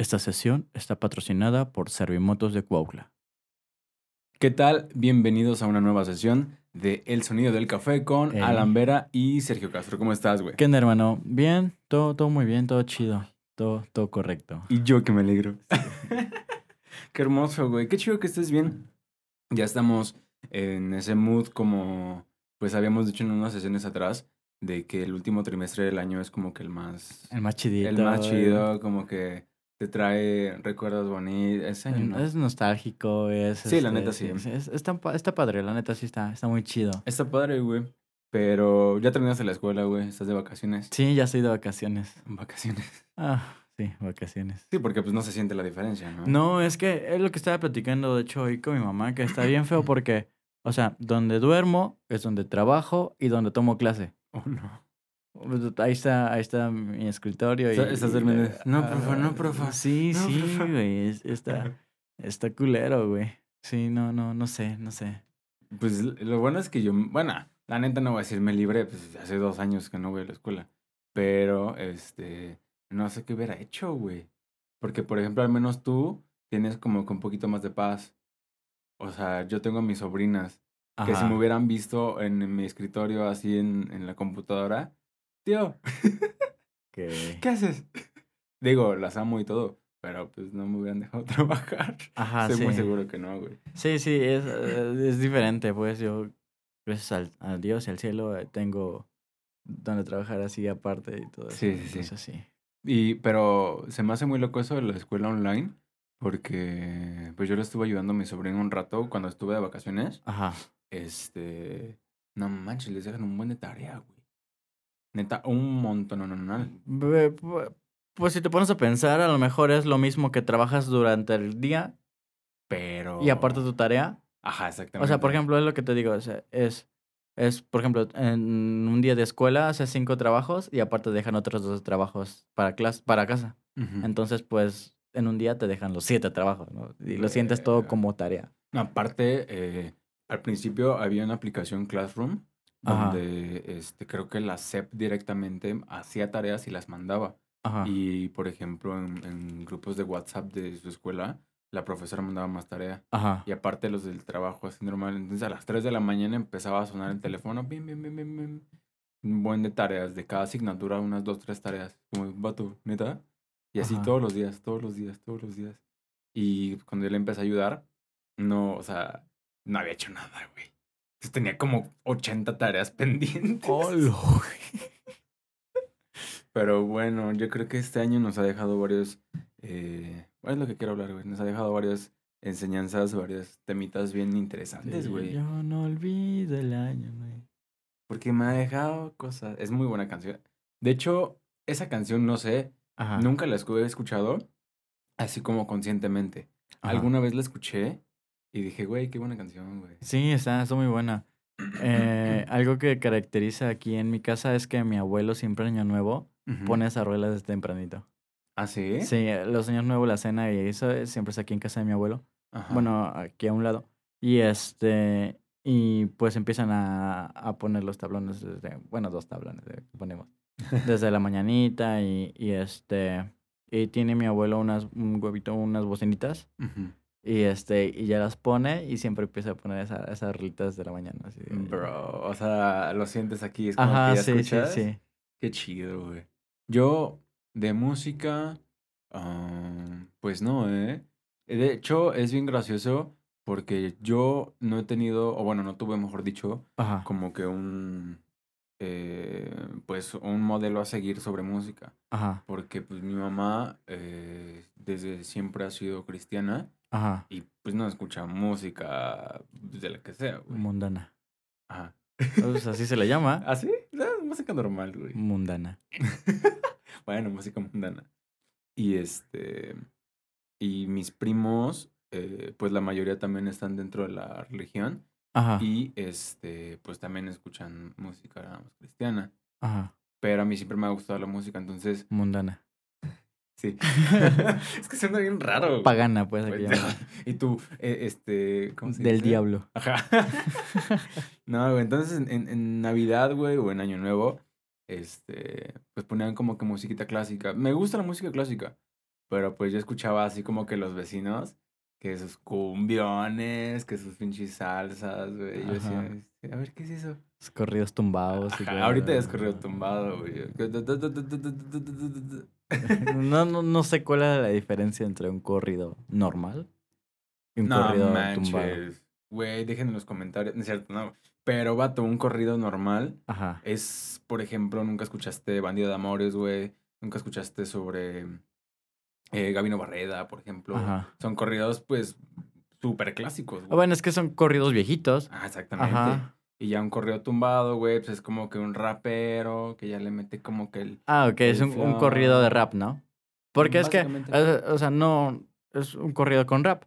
Esta sesión está patrocinada por Servimotos de Cuautla. ¿Qué tal? Bienvenidos a una nueva sesión de El Sonido del Café con. Alan Vera y Sergio Castro. ¿Cómo estás, güey? ¿Qué onda, hermano? Bien, todo, todo muy bien, todo chido, todo, todo correcto. Y yo que me alegro. Qué hermoso, güey. Qué chido que estés bien. Ya estamos en ese mood como, pues habíamos dicho en unas sesiones atrás, de que el último trimestre del año es como que el más, El más chidito. el más chido, como que te trae recuerdos bonitos. Año, ¿no? Es nostálgico, es... Sí, la este, neta, sí. es- es- está, está padre, la neta sí está, está muy chido. Está padre, güey. Pero ya terminaste la escuela, güey. Estás de vacaciones. Sí, ya estoy de vacaciones. Vacaciones. Ah, sí, vacaciones. Sí, porque pues no se siente la diferencia, ¿no? No, es que es lo que estaba platicando, de hecho, hoy con mi mamá, que está bien feo porque, o sea, donde duermo es donde trabajo y donde tomo clase. Oh, no. Pues, Ahí está, ahí está mi escritorio. Y, Está- estás durmiendo. No, profa, no, profa. Sí, No, sí, profa. güey. es- Está, está culero, güey. Sí, no, no, no sé, no sé. Pues lo bueno es que yo, bueno, la neta no voy a decirme libre, pues hace dos años que no voy a la escuela. Pero, este, no sé qué hubiera hecho, güey. Porque, por ejemplo, al menos tú tienes como que un poquito más de paz. O sea, yo tengo a mis sobrinas que si me hubieran visto en mi escritorio así en, en la computadora, tío, que- ¿qué haces? Digo, las amo y todo, pero pues no me hubieran dejado trabajar. Ajá, Estoy sí. muy seguro que no, güey. Sí, sí, es, eh, es diferente, pues yo, gracias al, a Dios y al cielo, eh, tengo donde trabajar así aparte y todo eso. Sí, sí, sí. entonces sí. Y, pero se me hace muy loco eso de la escuela online, porque pues yo le estuve ayudando a mi sobrino un rato cuando estuve de vacaciones. Ajá. Este, no manches, les dejan un buen de tarea, güey. Neta, un montón, no, no, no. Pues si te pones a pensar, a lo mejor es lo mismo que trabajas durante el día Pero... y aparte tu tarea. Ajá, exactamente. O sea, por ejemplo, es lo que te digo, o sea, es, es, por ejemplo, en un día de escuela haces cinco trabajos y aparte dejan otros dos trabajos para clase, para casa. Entonces, pues, en un día te dejan los siete trabajos, ¿no? Y lo sientes todo como tarea. Aparte, eh, al principio había una aplicación Classroom Ajá. donde este, creo que la SEP directamente hacía tareas y las mandaba. Ajá. Y, por ejemplo, en, en grupos de WhatsApp de su escuela, la profesora mandaba más tarea. Ajá. Y aparte los del trabajo así normal. Entonces a las 3 de la mañana empezaba a sonar el teléfono. Bim, bim, bim, bim, bim. Un buen de tareas. De cada asignatura, unas dos, tres tareas. Como, vato, neta. Y así Ajá. todos los días, todos los días, todos los días. Y cuando yo le empecé a ayudar, no, o sea, no había hecho nada, güey. Entonces tenía como 80 tareas pendientes. Pero bueno, yo creo que este año nos ha dejado varios. Eh, es lo que quiero hablar, güey. Nos ha dejado varias enseñanzas, varias temitas bien interesantes, güey. Yo no olvido el año, güey. Porque me ha dejado cosas. Es muy buena canción. De hecho, esa canción, no sé, Ajá. nunca la he escuchado así como conscientemente. Ajá. Alguna vez la escuché y dije, güey, qué buena canción, güey. Sí, está, está muy buena. Eh, algo que caracteriza aquí en mi casa es que mi abuelo siempre año nuevo pone esa rola desde tempranito. ¿Ah, sí? Sí, los años nuevos, la cena y eso eh, siempre es aquí en casa de mi abuelo. Ajá. Bueno, aquí a un lado. Y este, y pues empiezan a, a poner los tablones desde, bueno, dos tablones eh, ponemos. Desde la mañanita y, y este, y tiene mi abuelo unas, un huevito, unas bocinitas. Ujú. Y este, y ya las pone y siempre empieza a poner esa, esas rolitas de la mañana. Así de- Bro, o sea, lo sientes aquí, es como Ajá, que ya sí, sí, escuchas. sí. Qué chido, güey. Yo, de música, ah, pues no, ¿eh? De hecho, es bien gracioso porque yo no he tenido, o bueno, no tuve, mejor dicho, Ajá. como que un, eh, pues, un modelo a seguir sobre música. Ajá. Porque, pues, mi mamá eh, desde siempre ha sido cristiana Ajá. y, pues, no escucha música de la que sea, güey. Mundana. Ajá. Pues así se le llama. ¿Ah, sí? No, música normal, güey. Mundana. bueno, música mundana. Y este. Y mis primos, eh, pues la mayoría también están dentro de la religión. Ajá. Y este, pues también escuchan música cristiana. Ajá. Pero a mí siempre me ha gustado la música, entonces. Mundana. Sí. es que suena bien raro. Pagana, pues aquí Pues, y tú, eh, este. ¿Cómo se Del dice? diablo. Ajá. no, güey, entonces en, en- Navidad, güey, o en Año Nuevo, este, pues ponían como que musiquita clásica. Me gusta la música clásica, Pero pues yo escuchaba así como que los vecinos, que sus cumbiones, que sus pinches salsas, güey. Yo decía. "Este, a ver, ¿qué es eso? Los corridos tumbados. y Ajá, ahorita ya es corrido tumbado, güey. No, no, no sé cuál es la diferencia entre un corrido normal y un No corrido tumbado. Güey, dejen en los comentarios. No es cierto, no. Pero, vato, un corrido normal Ajá. es, por ejemplo, nunca escuchaste Bandido de Amores, güey. Nunca escuchaste sobre eh, Gabino Barreda, por ejemplo. Ajá. Son corridos, pues, súper clásicos, güey. Bueno, es que son corridos viejitos. Ah, exactamente. Ajá. Y ya un corrido tumbado, güey, pues es como que un rapero que ya le mete como que el... Ah, ok, es un, un corrido de rap, ¿no? Porque es que, eh, o sea, no, es un corrido con rap.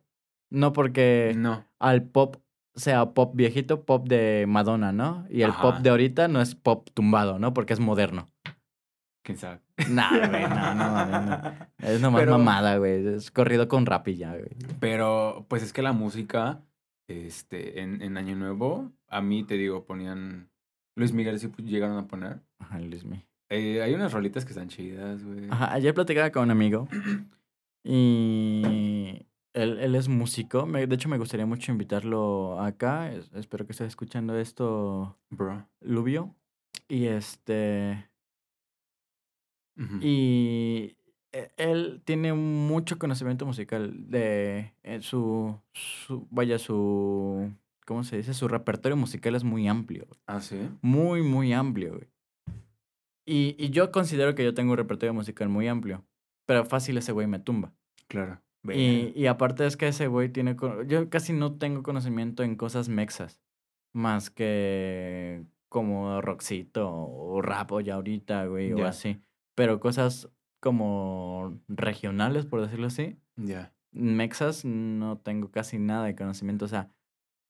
No porque No. al pop sea pop viejito, pop de Madonna, ¿no? Y el pop de ahorita no es pop tumbado, ¿no? Porque es moderno. ¿Quién sabe? Nah, güey, no, no, mames, no. Es nomás Pero- mamada, güey. Es corrido con rap y ya, güey. Pero, pues es que la música, este, en, en Año Nuevo, a mí te digo, ponían. Luis Miguel sí pu- llegaron a poner. Ajá, Luismi. Eh, hay unas rolitas que están chidas, güey. Ajá, ayer platicaba con un amigo y él, él es músico. Me- de hecho, me gustaría mucho invitarlo acá. Es- espero que estés escuchando esto, Bro. Lubio. Y este. Y él tiene mucho conocimiento musical de eh, su, su. Vaya, su. ¿Cómo se dice? Su repertorio musical es muy amplio. Ah, sí. Muy, muy amplio, güey. Y, y yo considero que yo tengo un repertorio musical muy amplio. Pero fácil ese güey me tumba. Claro. Y, y aparte es que ese güey tiene... Yo casi no tengo conocimiento en cosas mexas. Más que como rockcito o rap o ya ahorita, güey, o así. Pero cosas como regionales, por decirlo así. Ya. Mexas no tengo casi nada de conocimiento. O sea,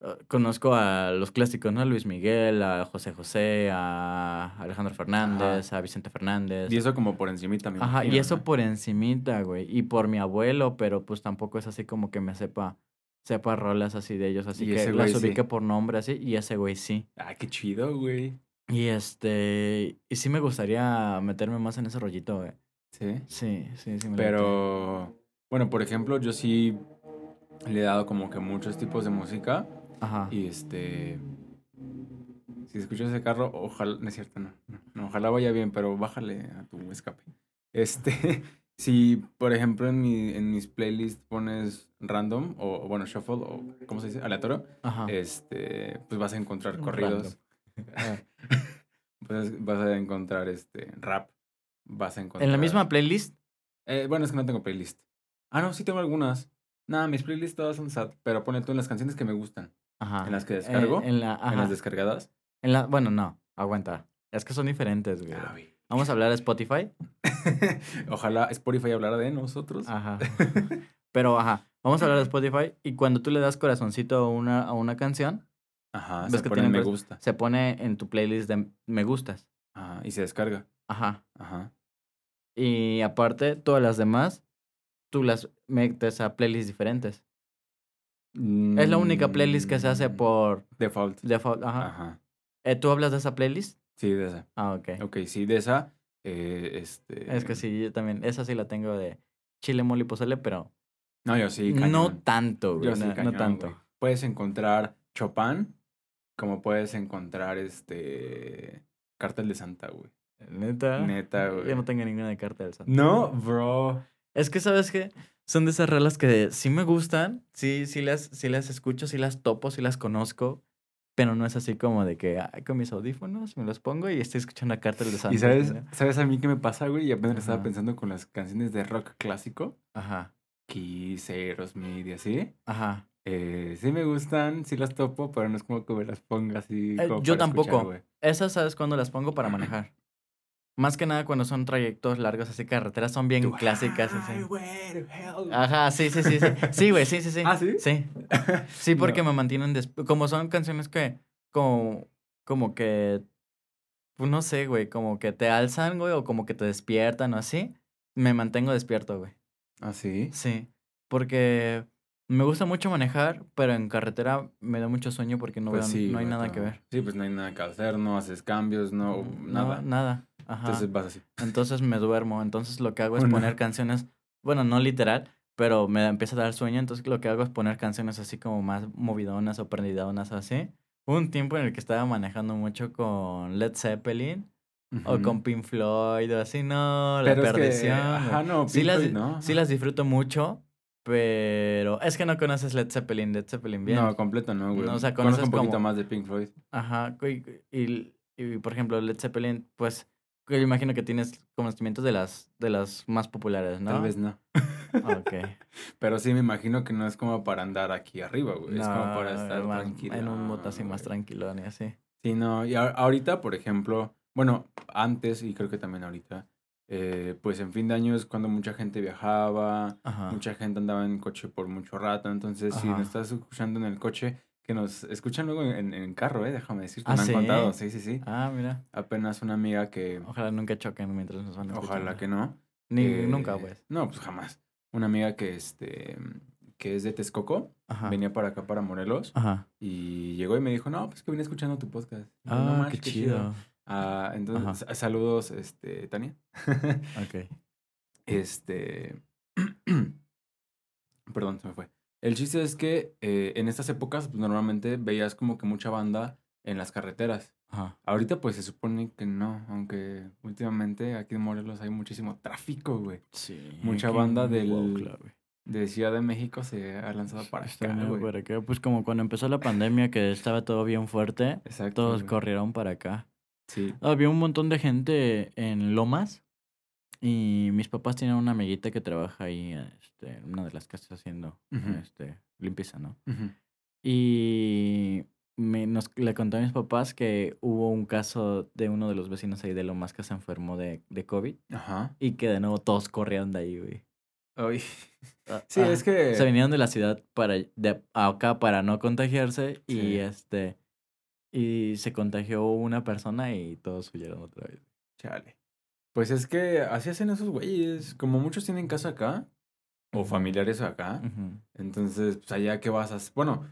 eh, conozco a los clásicos, ¿no? A Luis Miguel, a José José, a Alejandro Fernández, a Vicente Fernández. Y eso como por encimita, me Ajá, y eso ¿no? por encimita, güey. Y por mi abuelo, pero pues tampoco es así como que me sepa, sepa rolas así de ellos. Así que las sí. ubique por nombre así, y ese güey sí. Ah, qué chido, güey. Y este, y sí me gustaría meterme más en ese rollito, güey. Sí. Sí, sí, sí. me. Pero, bueno, por ejemplo, yo sí le he dado como que muchos tipos de música. Ajá. Y este. Si escuchas ese carro, ojalá. No es cierto, no. ojalá vaya bien, pero bájale a tu escape. Este. Si, por ejemplo, en, mi, en mis playlists pones random, o bueno, shuffle, o ¿cómo se dice? Aleatorio, Ajá. este, pues vas a encontrar corridos. Pues vas a encontrar este rap. Vas a encontrar. En la misma playlist. Eh, bueno, es que no tengo playlist. Ah, no, sí tengo algunas. Nada, mis playlists todas son sad, pero pone tú en las canciones que me gustan. Ajá. ¿En las que Eh, descargo? en la, En las descargadas. En la, bueno, no, aguanta. Es que son diferentes, güey. Ah. Vamos a hablar de Spotify. Ojalá Spotify hablara de nosotros. Ajá. Pero, ajá, vamos a hablar de Spotify. Y cuando tú le das corazoncito a una, a una canción, Ajá, ¿Ves se que pone me gusta. se pone en tu playlist de me gustas. Ajá, y se descarga. Ajá. Ajá. Y aparte, todas las demás, tú las metes a playlists diferentes. Es la única playlist que se hace Mm, por Default. default. Ajá. Ajá. Eh, ¿Tú hablas de esa playlist? Sí, de esa. Ah, ok. Ok, sí, de esa. eh, este... Es que sí, yo también. Esa sí la tengo de chile, mole y pozole, pero No, yo sí, no tanto, güey. Yo sí, no, no tanto. güey. Puedes encontrar Chopin, como puedes encontrar este... Cartel de Santa, güey. Neta. Neta, güey. Yo no tengo ninguna de carta del santo. No, bro. Es que, ¿sabes qué? Son de esas rolas que sí me gustan, sí, sí las, sí las escucho, sí las topo, sí las conozco, pero no es así como de que ay, con mis audífonos me los pongo y estoy escuchando a Cartel de Santa. ¿Y sabes, ¿no? sabes a mí qué me pasa, güey? Y apenas estaba pensando con las canciones de rock clásico. Ajá, Kiss, Aerosmith y así. ajá. Eh, sí me gustan, sí las topo, pero no es como que me las ponga así. Eh, como yo escuchar, tampoco. güey. Esas, ¿sabes cuándo las pongo para manejar? Más que nada cuando son trayectos largos, así carreteras son bien Tú, clásicas. Así. Ajá, sí, sí, sí, sí. Sí, güey, sí, sí, sí. ¿Ah, sí? Sí. Sí, porque No. me mantienen Como son canciones que, como, como que, pues no sé, güey, como que te alzan, güey, o como que te despiertan o así, me mantengo despierto, güey. ¿Ah, sí? Sí, porque me gusta mucho manejar, pero en carretera me da mucho sueño porque no, Pues veo, sí, no hay nada que ver. Sí, pues no hay nada que hacer, no haces cambios, no, No, nada. nada. Ajá. Entonces vas así. Entonces me duermo. Entonces lo que hago es poner canciones bueno, no literal, pero me empieza a dar sueño, entonces lo que hago es poner canciones así como más movidonas o prendidonas o así. Hubo un tiempo en el que estaba manejando mucho con Led Zeppelin o Ujú. con Pink Floyd o así, no, la Pero es que, perdición. ajá, no, sí, las, ¿no? sí las disfruto mucho, pero es que no conoces Led Zeppelin, Led Zeppelin bien. No, completo no, güey. No, o sea, Conozco conoces un poquito como- más de Pink Floyd. Ajá, y, y, y, por ejemplo, Led Zeppelin, pues yo imagino que tienes conocimientos de las, de las más populares, ¿no? Tal vez no. Ok. Pero sí me imagino que no es como para andar aquí arriba, güey. es como para estar más tranquilo. En un moto así más güey. tranquilón y así. Sí, no. Y ahorita, por ejemplo, bueno, antes y creo que también ahorita, eh, pues en fin de año es cuando mucha gente viajaba, Ajá. mucha gente andaba en coche por mucho rato. Entonces, si nos estás escuchando en el coche, que nos escuchan luego en, en carro, ¿eh? Déjame decirte, ¿Ah, me han sí? contado. Sí, sí, sí. Ah, mira. Apenas una amiga que, Ojalá nunca choquen mientras nos van a ojalá que no. Ni nunca, pues. No, pues jamás. Una amiga que, este, que es de Texcoco, Ajá. venía para acá, para Morelos, Ajá. y llegó y me dijo, no, pues que vine escuchando tu podcast. Yo, "No Ah, manches, qué chido. Ah, entonces, sa- saludos, este, Tania. Ok. este. Perdón, se me fue. El chiste es que eh, en estas épocas, pues normalmente veías como que mucha banda en las carreteras. Ajá. Ahorita, pues se supone que no, aunque últimamente aquí en Morelos hay muchísimo tráfico, güey. Sí. Mucha banda del- güey. De Ciudad de México se ha lanzado para Está acá, güey. para acá. Pues como cuando empezó la pandemia que estaba todo bien fuerte, Exacto. todos corrieron para acá. Sí. Había un montón de gente en Lomas y mis papás tienen una amiguita que trabaja ahí este, en una de las casas haciendo este, limpieza, ¿no? Y me, nos, le conté a mis papás que hubo un caso de uno de los vecinos ahí de Lomas que se enfermó de, de COVID Ajá. y que de nuevo todos corrieron de ahí, güey. Ay. Ah, Sí, ah, es que. Se vinieron de la ciudad para de acá para no contagiarse y este y se contagió una persona y todos huyeron otra vez. Chale. Pues es que así hacen esos güeyes. Como muchos tienen casa acá, o familiares acá, entonces, pues allá qué vas a hacer. Bueno,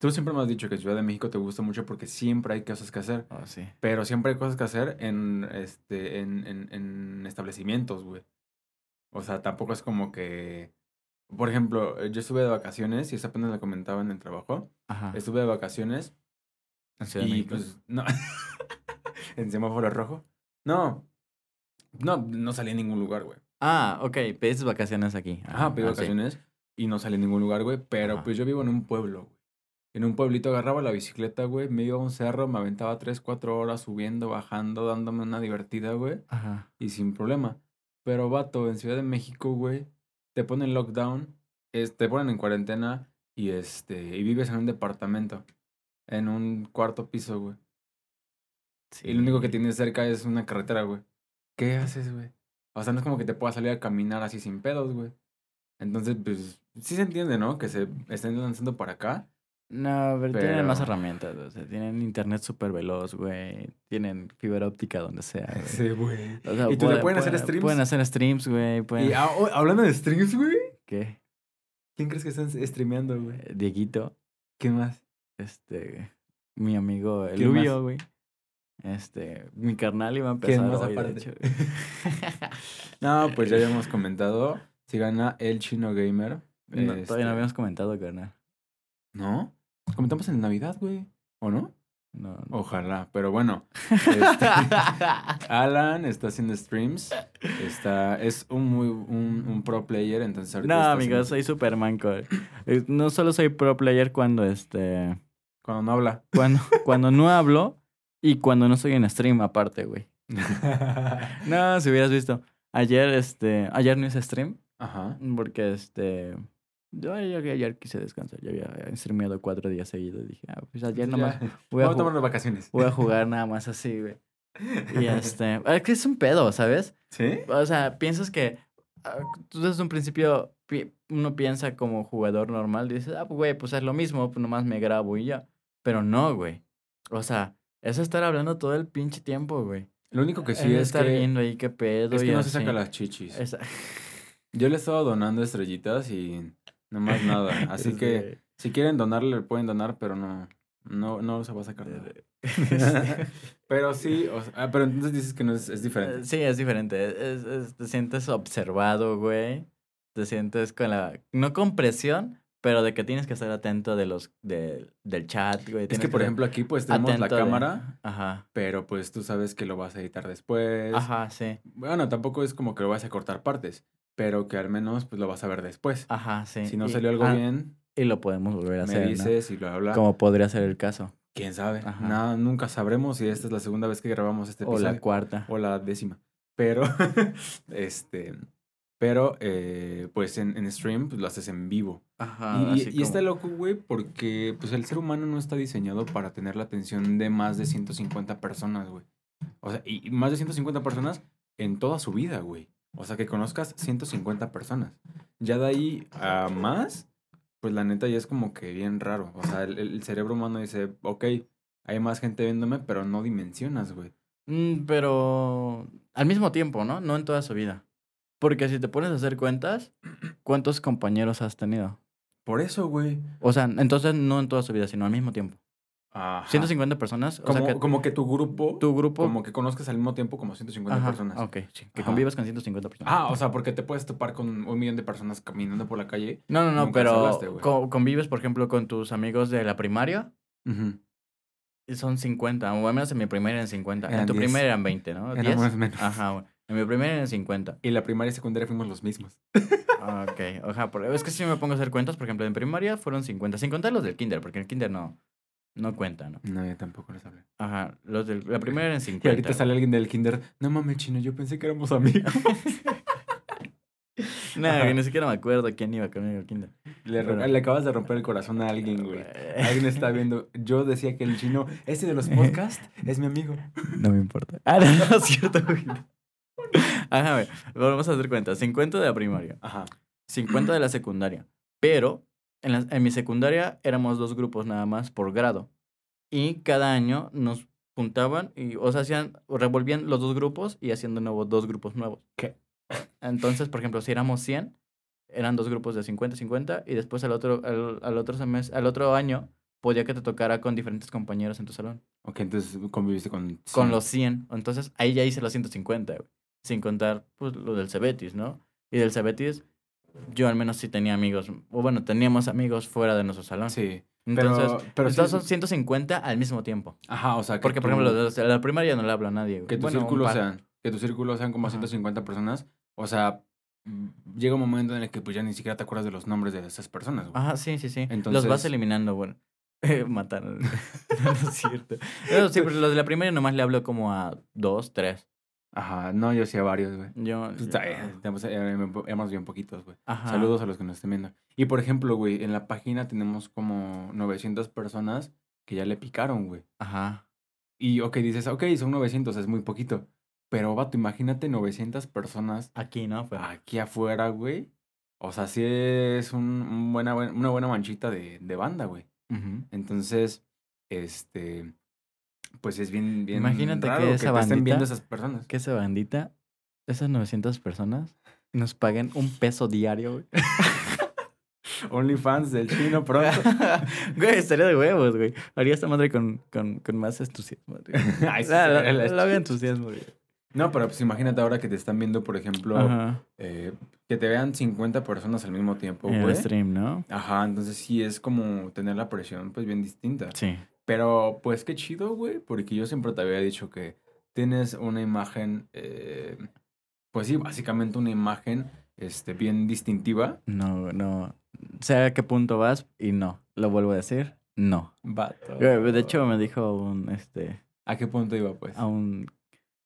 tú siempre me has dicho que Ciudad de México te gusta mucho porque siempre hay cosas que hacer. Oh, sí. Pero siempre hay cosas que hacer en, este, en, en, en establecimientos, güey. O sea, tampoco es como que. Por ejemplo, eh, yo estuve de vacaciones, y eso apenas lo comentaba en el trabajo. Ajá. Estuve de vacaciones ¿En Ciudad de y México? pues, no. en semáforo rojo. No. No, no salí a ningún lugar, güey. Ah, ok, pediste vacaciones aquí. Ajá, pedí ah, sí. vacaciones y no salí a ningún lugar, güey. Pero Ajá. pues yo vivo en un pueblo, güey. En un pueblito agarraba la bicicleta, güey. Me iba a un cerro, me aventaba 3, 4 horas subiendo, bajando, dándome una divertida, güey. Ajá. Y sin problema. Pero, vato, en Ciudad de México, güey, te ponen lockdown, es, te ponen en cuarentena y este y vives en un departamento. En un cuarto piso, güey. Y lo único que Sí. tienes cerca es una carretera, güey. ¿Qué haces, güey? O sea, no es como que te puedas salir a caminar así sin pedos, güey. Entonces, pues, sí se entiende, ¿no? Que se estén lanzando para acá. No, pero, tienen más Pero- herramientas, o sea, tienen internet súper veloz, güey. Tienen fibra óptica donde sea, güey. güey. O sea, ¿Y tú le pueden hacer streams? Pueden hacer streams, güey. Pueden... Y ah, hablando de streams, güey. ¿Qué? ¿Quién crees que están streameando, güey? Eh, Dieguito, ¿Quién más? este, mi amigo el. Lubio, güey. Este, mi carnal iba a ¿Quién empezar más hoy, de aparte? hecho. No, pues ya habíamos comentado. Si gana el chino gamer. No, este, Todavía no habíamos comentado, carnal. ¿No? Comentamos en Navidad, güey. ¿O no? No, no. Ojalá. Pero bueno. este, Alan está haciendo streams. Está, es un muy un, un pro player, entonces ahorita No, amigo, haciendo- soy Superman. No solo soy pro player cuando este. Cuando no habla. Cuando, cuando no hablo y cuando no estoy en stream, aparte, güey. No, si hubieras visto. Ayer, este. Ayer no hice stream. Ajá. Porque este. Yo ayer, ayer quise descansar. Yo había streameado cuatro días seguidos. Dije, ah, pues ayer Ya. nomás voy a, Vamos a tomar unas vacaciones. voy a jugar nada más así, güey. Y este. Es que es un pedo, ¿sabes? ¿Sí? O sea, piensas que. ah, Tú desde un principio pi- uno piensa como jugador normal. Dices, ah, pues, güey, pues es lo mismo, pues nomás me grabo y ya. Pero no, güey. O sea, es estar hablando todo el pinche tiempo, güey. Lo único que sí Es es estar que, viendo ahí qué pedo. es que y no se saca las chichis. Esa- Yo le he estado donando estrellitas y no más nada. Así que si quieren donarle, le pueden donar, pero no, no, no se va a sacar nada. este, Pero sí, o sea, ah, pero entonces dices que no es, es diferente. Sí, es diferente. Es, es- te sientes observado, güey. te sientes con la, no con presión, pero de que tienes que estar atento de los, de, del chat, güey. Es que, por ejemplo, aquí pues tenemos la atento de- cámara, Ajá. pero pues tú sabes que lo vas a editar después. Ajá, sí. Bueno, tampoco es como que lo vas a cortar partes, pero que al menos pues lo vas a ver después. Ajá, sí. Si no Y- salió algo ah, bien, Y lo podemos volver a me hacer, ¿no? dices y bla, bla, bla. Como podría ser el caso. ¿Quién sabe? Ajá. Nada, nunca sabremos si esta es la segunda vez que grabamos este O episodio. la cuarta. o la décima. Pero, este, pero, eh, pues en, en stream pues, lo haces en vivo. Ajá. y y- así y está loco, güey, porque pues el ser humano no está diseñado para tener la atención de más de 150 personas, güey. O sea, y y más de 150 personas en toda su vida, güey. O sea, que conozcas 150 personas. Ya de ahí a más, pues la neta ya es como que bien raro. O sea, el, el cerebro humano dice, ok, hay más gente viéndome, pero no dimensionas, güey. Mm, pero al mismo tiempo, ¿no? No en toda su vida. Porque si te pones a hacer cuentas, ¿cuántos compañeros has tenido? Por eso, güey. O sea, entonces no en toda su vida, sino al mismo tiempo. Ajá. 150 personas. O Como, sea, que como que tu grupo, tu grupo. como que conozcas al mismo tiempo como 150 Ajá, personas. Ok, sí. Que Ajá. convivas con 150 personas. Ah, o sea, porque te puedes topar con un millón de personas caminando por la calle. No, no, no, pero hablaste, co- convives, por ejemplo, con tus amigos de la primaria y son 50, o al menos en mi primaria eran 50. en tu 10. primaria eran 20, ¿no? Eran 10. más menos. Ajá, güey. En mi primaria eran 50. Y la primaria y secundaria fuimos los mismos. Ah, Ok, por- Es que si me pongo a hacer cuentas, por ejemplo, en primaria fueron 50, sin contar los del kinder, porque el kinder no, no cuenta, ¿no? No, yo tampoco les hablé. Ajá, los de la primera eran Y 50. ahorita sale alguien del kinder. No mames, chino, yo pensé que éramos amigos. No, que ni siquiera me acuerdo quién iba conmigo al kinder. le, Pero- le acabas de romper el corazón a alguien, güey. Alguien está viendo. Yo decía que el chino, ese de los podcasts, es mi amigo. No me importa. Ah, no, no es cierto, güey. Ajá. Vamos a hacer cuentas. 50 de la primaria, Ajá. 50 de la secundaria. Pero en, la- en mi secundaria éramos dos grupos nada más por grado. Y cada año nos juntaban y, o sea, hacían, revolvían los dos grupos y hacían de nuevo dos grupos nuevos. ¿Qué? Entonces, por ejemplo, si éramos 100, eran dos grupos de 50, 50 y después al otro, al, al otro semestre, al otro año podía que te tocara con diferentes compañeros en tu salón. Ok, entonces conviviste con. Con los 100. Entonces, ahí ya hice los 150, güey. Sin contar, pues, lo del Cebetis, ¿no? Y del Cebetis, yo al menos sí tenía amigos. O bueno, teníamos amigos fuera de nuestro salón. Sí. Entonces, pero, pero sí- entonces son 150 al mismo tiempo. Ajá, o sea, que Porque, por tu- ejemplo, los de la primaria no le hablo a nadie. Que tu Bueno, círculo sean, que tu círculo sean como Ajá. 150 personas. O sea, mm, llega un momento en el que pues ya ni siquiera te acuerdas de los nombres de esas personas, güey. Ajá, sí, sí, sí. los Entonces- vas eliminando, bueno. Mataron. no es cierto. Pero sí, pero los de la primaria nomás le hablo como a dos, tres. Ajá, no, yo sí a varios, güey. Yo. Pues, tenemos- eh, hemos bien poquitos, güey. Ajá. Saludos a los que nos estén viendo. Y por ejemplo, güey, en la página tenemos como 900 personas que ya le picaron, güey. Ajá. Y, ok, dices, ok, son 900, es muy poquito. Pero, vato, imagínate 900 personas Aquí, ¿no? Pero- aquí afuera, güey. O sea, sí es un, un buena, buen- una buena manchita de, de banda, güey. Ujú. Entonces, este, pues es bien, bien Imagínate que esa te estén viendo bandita- esas personas. que esa bandita, esas 900 personas, nos paguen un peso diario, güey. OnlyFans del chino pronto. güey, estaría de huevos, güey. Haría esta madre con, con, con más entusiasmo. güey. Ay, sí, Ah, la hago chida. entusiasmo, güey. No, pero pues imagínate ahora que te están viendo, por ejemplo, eh, que te vean 50 personas al mismo tiempo, En el güey. stream, ¿no? Ajá, entonces sí es como tener la presión pues bien distinta. Sí. Pero pues qué chido, güey, porque yo siempre te había dicho que tienes una imagen, eh, pues sí, básicamente una imagen este, bien distintiva. No, no. Sé a qué punto vas y no. Lo vuelvo a decir, no. Vato. Güey, De hecho, me dijo un, este, ¿A qué punto iba, pues? a un...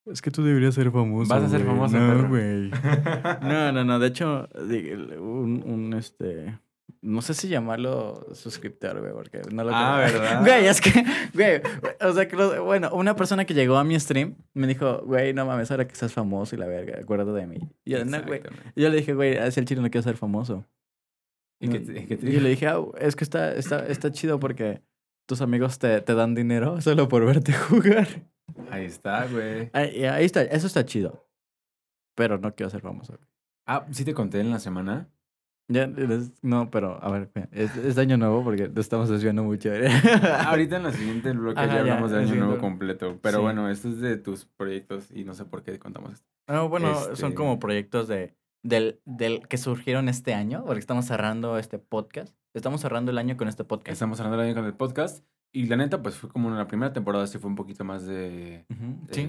Es que tú deberías ser famoso, Vas a ser famoso, No, güey. No, no, no. De hecho, un, un este. No sé si llamarlo suscriptor, güey, porque no lo Ah. ¿verdad? Güey, es que, güey, o sea, que bueno, una persona que llegó a mi stream me dijo, güey, no mames, ahora que estás famoso y la verga, acuérdate de mí. Y yo, no, güey. Yo le dije, güey, es el chino no quiere ser famoso. ¿Y te- qué te Y yo le dije, ah, es que está, está, está chido porque tus amigos te, te dan dinero solo por verte jugar. Ahí está, güey. Ahí, ahí está, eso está chido. Pero no quiero ser famoso. Ah, sí te conté en la semana. Ya, no, pero a ver, es, es año nuevo porque te estamos desviando mucho. Ahorita en la siguiente bloque Ajá, ya ya, hablamos de el Año Nuevo completo. Pero Sí. bueno, esto es de tus proyectos y no sé por qué contamos esto. No, bueno, son Este- como proyectos de del, del que surgieron este año, porque estamos cerrando este podcast. Estamos cerrando el año con este podcast. Estamos hablando del año con el podcast. Y la neta, pues fue como en la primera temporada, sí fue un poquito más de, Sí.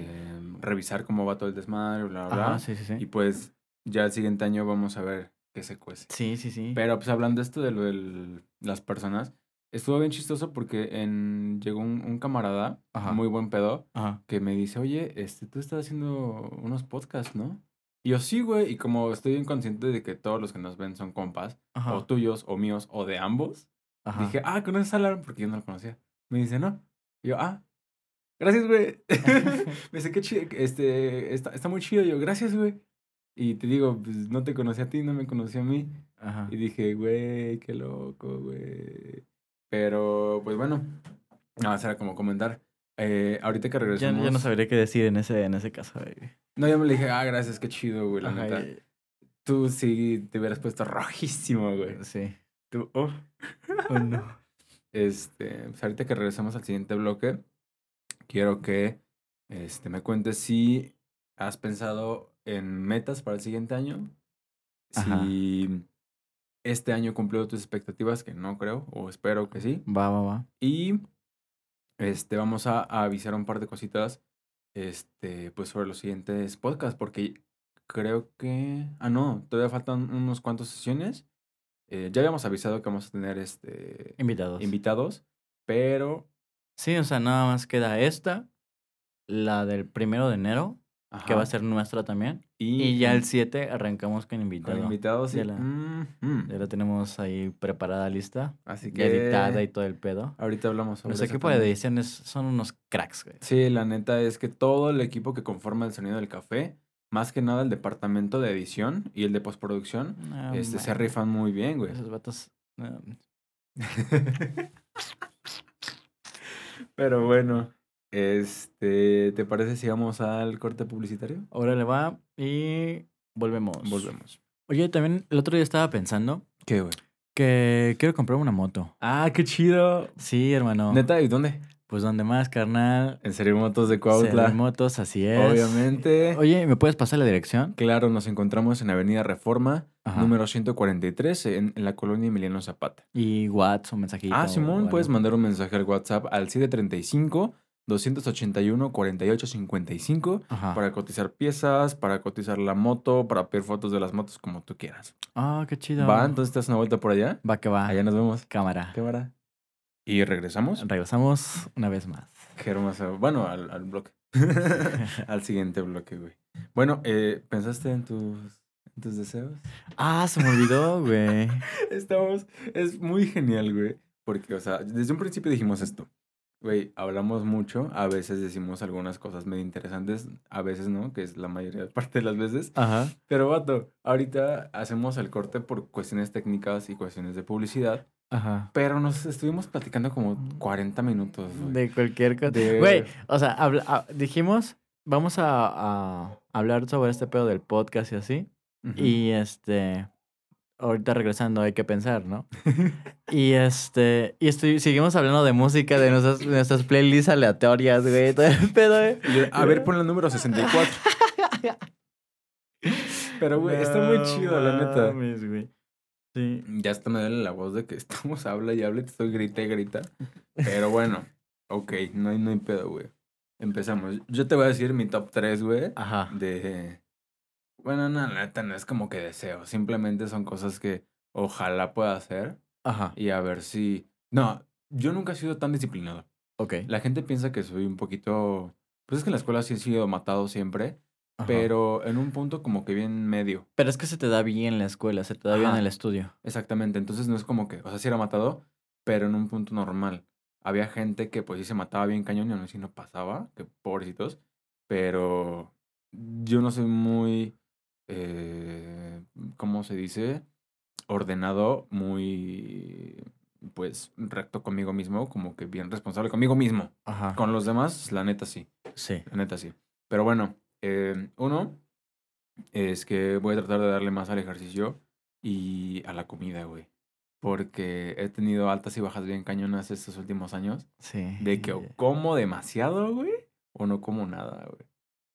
revisar cómo va todo el desmadre, bla, bla, bla. Ajá, sí, sí, sí. Y pues ya el siguiente año vamos a ver qué se cuece. Sí, sí, sí. Pero pues hablando de esto de lo de las personas, estuvo bien chistoso porque en, llegó un, un camarada, Ajá. muy buen pedo, Ajá. que me dice, oye, este, tú estás haciendo unos podcasts, ¿no? Y yo sí, güey, y como estoy bien consciente de que todos los que nos ven son compas, Ajá. o tuyos, o míos, o de ambos, dije, ah, ¿conoces a Alan? Porque yo no lo conocía. Me dice, no. Y yo, ah, gracias, güey. me dice, qué chido, este, está, está muy chido. Y yo, gracias, güey. Y te digo, pues no te conocí a ti, no me conocí a mí. Ajá. Y dije, güey, qué loco, güey. Pero, pues bueno, nada más era como comentar. Eh, ahorita que regresamos. ya no sabría qué decir en ese, en ese caso. güey. No, yo me le dije, ah, gracias, qué chido, güey, la Ajá, neta. y- Tú sí te hubieras puesto rojísimo, güey. Sí. Tú, oh. Oh, no. Este, pues ahorita que regresamos al siguiente bloque, quiero que este, me cuentes si has pensado en metas para el siguiente año. Ajá. Si este año cumplió tus expectativas, que no creo, o espero que sí. Va, va, va. Y este, vamos a, a avisar un par de cositas este, pues sobre los siguientes podcasts, porque creo que. Ah, no, todavía faltan unos cuantos sesiones. Eh, ya habíamos avisado que vamos a tener este, Invitados. invitados, pero. sí, o sea, nada más queda esta, la del primero de enero, que va a ser nuestra también. Y, Y ya el 7 arrancamos con con invitado. invitados. sí. Ya la- Mm, mm. Ya la tenemos ahí preparada, lista. Así que. editada y todo el pedo. Ahorita hablamos sobre Nuestro equipo de también. ediciones son unos cracks, güey. Sí, la neta es que todo el equipo que conforma el sonido del café, más que nada el departamento de edición y el de postproducción, este, se rifan muy bien, güey. Esos vatos. no. Pero bueno, este, ¿te parece si vamos al corte publicitario? Ahora le va y volvemos. Volvemos. Oye, también el otro día estaba pensando ¿Qué, güey? que quiero comprar una moto. Ah, qué chido. Sí, hermano. Neta, ¿y dónde? Pues donde más, carnal. En Serie Motos de Cuautla. Cuautla. motos, así es. Obviamente. Oye, ¿me puedes pasar la dirección? Claro, nos encontramos en Avenida Reforma, Ajá. número 143, en, en la colonia Emiliano Zapata. Y WhatsApp, un mensajito. Ah, Simón, puedes mandar un mensaje al WhatsApp al 735 281 4855 Ajá. para cotizar piezas, para cotizar la moto, para pedir fotos de las motos como tú quieras. Ah, qué chido. Va, entonces te das una vuelta por allá. Va que va. Allá nos vemos. Cámara. Vara. Y regresamos. Regresamos una vez más. Qué hermoso. Bueno, al, al bloque. al siguiente bloque, güey. Bueno, eh, ¿pensaste en tus, en tus deseos? Ah, se me olvidó, güey. Estamos, es muy genial, güey. Porque, o sea, desde un principio dijimos esto. Güey, hablamos mucho, a veces decimos algunas cosas medio interesantes, a veces no, que es la mayoría parte de las veces. Ajá. Pero, vato, ahorita hacemos el corte por cuestiones técnicas y cuestiones de publicidad, Ajá. pero nos estuvimos platicando como 40 minutos, güey. De cualquier cosa. De- Güey, o sea, habla- ah, dijimos, vamos a, a hablar sobre este pedo del podcast y así. Ujú. Y este, ahorita regresando hay que pensar, ¿no? y este, y estoy, seguimos hablando de música, de nuestras, de nuestras playlists aleatorias, güey, todo el pedo, yo, a ver, pon el número 64. Pero, güey, está muy chido, la neta. güey. Sí. Ya hasta me duele la voz de que estamos habla y habla y te estoy grita y grita. Pero bueno, ok, no hay, no hay pedo, güey. Empezamos. Yo te voy a decir mi top 3, güey. Ajá. De. Bueno, no, la neta no es como que deseo. Simplemente son cosas que ojalá pueda hacer. Ajá. Y a ver si. No, yo nunca he sido tan disciplinado. Ok. La gente piensa que soy un poquito. Pues es que en la escuela sí he sido matado siempre. Ajá. Pero en un punto como que bien medio. Pero es que se te da bien la escuela, se te da bien el estudio. Exactamente, entonces no es como que, o sea, sí era matado, pero en un punto normal. Había gente que pues sí se mataba bien cañón y aún así no pasaba, que pobrecitos, pero yo no soy muy, eh, ¿cómo se dice? Ordenado, muy, pues, recto conmigo mismo, como que bien responsable conmigo mismo. Ajá. Con los demás, la neta sí. Sí. La neta sí. Pero bueno, eh, uno es que voy a tratar de darle más al ejercicio y a la comida, güey. Porque he tenido altas y bajas bien cañonas estos últimos años. Sí. De que o como demasiado, güey, o no como nada, güey.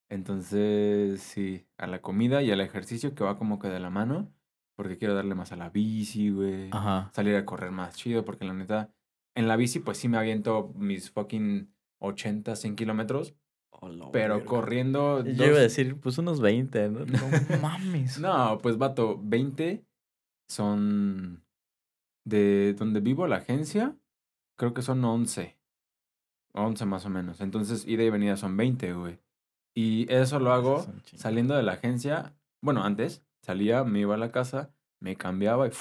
Entonces, sí, a la comida y al ejercicio que va como que de la mano, porque quiero darle más a la bici, güey. Ajá. Salir a correr más chido, porque la neta, en la bici pues sí me aviento mis fucking 80, 100 kilómetros, pero corriendo... Yo iba a decir, pues unos 20, ¿no? No mames. No, pues vato, 20 son de donde vivo la agencia, creo que son 11. 11 más o menos. Entonces, ida y venida son 20, güey. Y eso lo hago saliendo de la agencia. Bueno, antes salía, me iba a la casa, me cambiaba y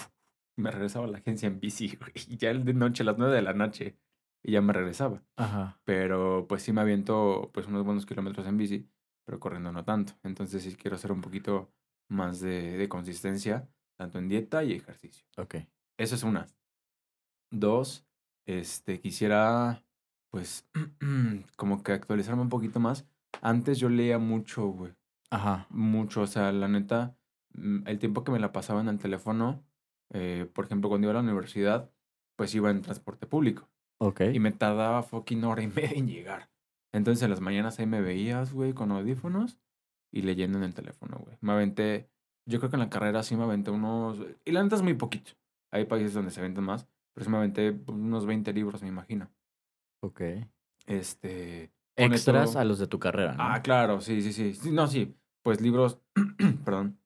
me regresaba a la agencia en bici, güey. Y ya de noche, a las 9 de la noche, y ya me regresaba. Ajá. Pero pues sí me aviento pues unos buenos kilómetros en bici, pero corriendo no tanto. Entonces sí quiero hacer un poquito más de, de consistencia, tanto en dieta y ejercicio. Ok. Esa es una. Dos, este, quisiera, pues, como que actualizarme un poquito más. Antes yo leía mucho, güey. Ajá. Mucho. O sea, la neta, mm, el tiempo que me la pasaba en el teléfono, eh, por ejemplo, cuando iba a la universidad, pues iba en transporte público. Ok. Y me tardaba fucking hora y media en llegar. Entonces en las mañanas ahí me veías, güey, con audífonos y leyendo en el teléfono, güey. Me aventé, yo creo que en la carrera sí me aventé unos, y la neta es muy poquito. Hay países donde se aventan más, pero sí me aventé pues, unos 20 libros, me imagino. Ok. Este... Extras a los de tu carrera, ¿no? Ah, claro, sí, sí, sí. Sí, No, sí. Pues libros, perdón,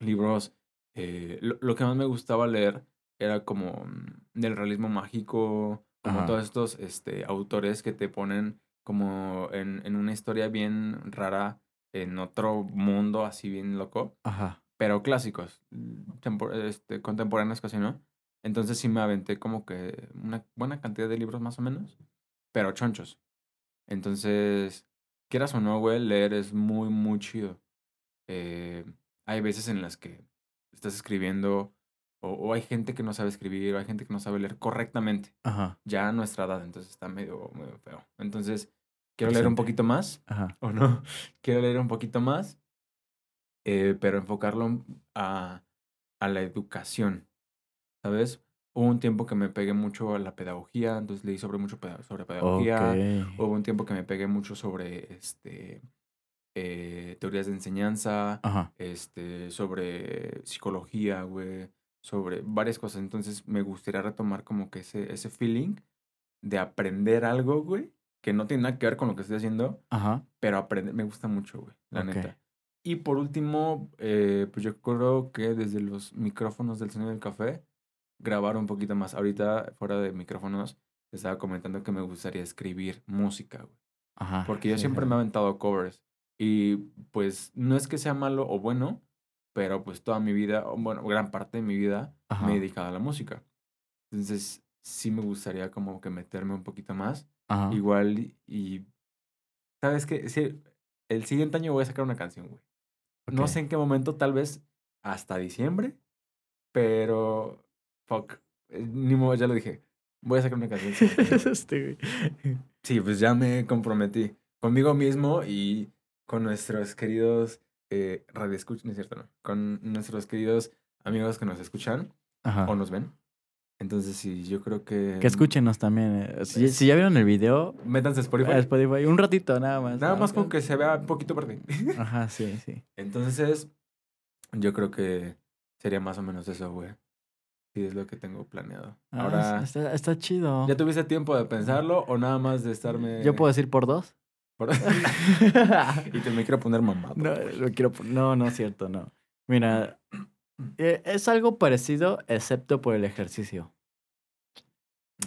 libros, eh, lo, lo que más me gustaba leer era como mm, del realismo mágico, como Ajá. todos estos este, autores que te ponen como en, en una historia bien rara, en otro mundo así bien loco, Ajá. pero clásicos, tempo- este, contemporáneos casi, ¿no? Entonces sí me aventé como que una buena cantidad de libros más o menos, pero chonchos. Entonces, quieras o no, güey, leer es muy, muy chido. Eh, hay veces en las que estás escribiendo o, o hay gente que no sabe escribir o hay gente que no sabe leer correctamente, Ajá. ya a nuestra edad, entonces está medio, medio feo. Entonces, quiero leer un poquito más Ajá. o no. Quiero leer un poquito más, eh, pero enfocarlo a, a la educación, ¿sabes? Hubo un tiempo que me pegué mucho a la pedagogía, entonces leí sobre mucho sobre pedagogía. Ok. Hubo un tiempo que me pegué mucho sobre este, eh, teorías de enseñanza, Ajá. este, sobre psicología, güey, sobre varias cosas. Entonces me gustaría retomar como que ese, ese feeling de aprender algo, güey, que no tiene nada que ver con lo que estoy haciendo, Ajá. pero aprender me gusta mucho, güey, la Ok. neta. Y por último, eh, pues yo creo que desde los micrófonos del sonido del café, grabar un poquito más. Ahorita, fuera de micrófonos, te estaba comentando que me gustaría escribir música, güey. Ajá. Porque yo sí, siempre sí. me he aventado covers. Y pues no es que sea malo o bueno, pero pues toda mi vida, bueno, gran parte de mi vida Ajá. me he dedicado a la música. Entonces sí me gustaría como que meterme un poquito más. Ajá. Igual y-. ¿Sabes qué? Sí, el siguiente año voy a sacar una canción, güey. No sé en qué momento, tal vez hasta diciembre, pero... Fuck. eh, Ni modo, ya lo dije. Voy a sacar una canción. Este, güey. Sí, pues ya me comprometí conmigo mismo y con nuestros queridos eh, radioescuchas, no es cierto, no, con nuestros queridos amigos que nos escuchan Ajá. o nos ven. Entonces sí, yo creo que... Que escúchenos también. eh. Si, Es- si ya vieron el video, Métanse a Spotify. a Spotify, un ratito nada más. Nada más con que se vea un poquito verde. Ajá, sí, sí. Entonces, yo creo que sería más o menos eso, güey. Sí, es lo que tengo planeado. Ah, Ahora, está, está chido. ¿ya tuviste tiempo de pensarlo o nada más de estarme... ¿Yo puedo decir por dos? por- y te me quiero poner mamado. No, lo quiero. pon- No, no es cierto, no. Mira, eh, es algo parecido, excepto por el ejercicio.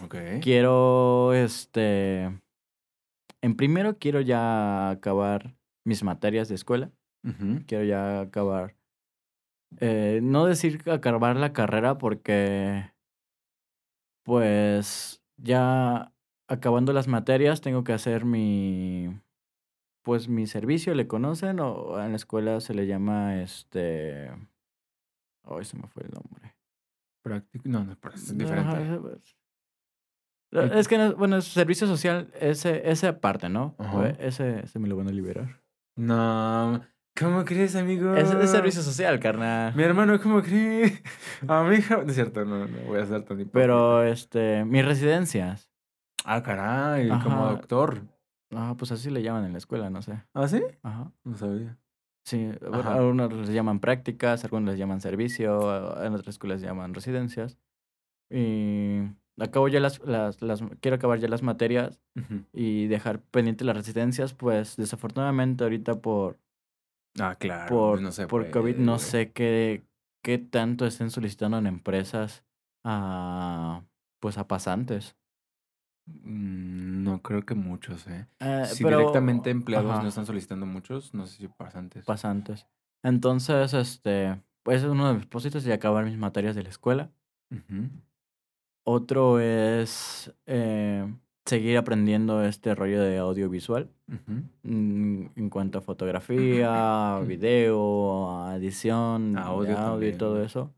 Ok. Quiero, este. En primero, quiero ya acabar mis materias de escuela. Quiero ya acabar. Eh, no decir acabar la carrera porque. Pues ya acabando las materias tengo que hacer mi. Pues mi servicio, ¿le conocen? O en la escuela se le llama este. Ay, se me fue el nombre. Práctico. No, no, es diferente. pues. Es que, no- bueno, es servicio social, ese, esa parte, ¿no? Ajá. Ese me lo van a liberar. No, ¿cómo crees, amigo? Es, es servicio social, carnal. Mi hermano, ¿cómo cree? A mi hija. No es cierto, no, no voy a ser tan hipócrita. Pero, este, mis residencias. Ah, caray, como doctor. Ah, pues así le llaman en la escuela, no sé. ¿Ah, sí? Ajá. No sabía. Sí, Ajá. algunos les llaman prácticas, algunos les llaman servicio, en otras escuelas llaman residencias. Y acabo ya las, las, las, quiero acabar ya las materias y dejar pendiente las residencias, pues desafortunadamente ahorita por, Ah, claro. por, no se por COVID no sé qué, qué tanto estén solicitando en empresas a, pues a pasantes. Mm, No creo que muchos, ¿eh? Eh, Si pero- directamente empleados ajá. no están solicitando muchos, no sé si pasantes. pasantes. Entonces, este, pues es uno de mis propósitos y acabar mis materias de la escuela. Otro es eh, seguir aprendiendo este rollo de audiovisual mm, en cuanto a fotografía, video, a edición, de Audio audio, y todo eso.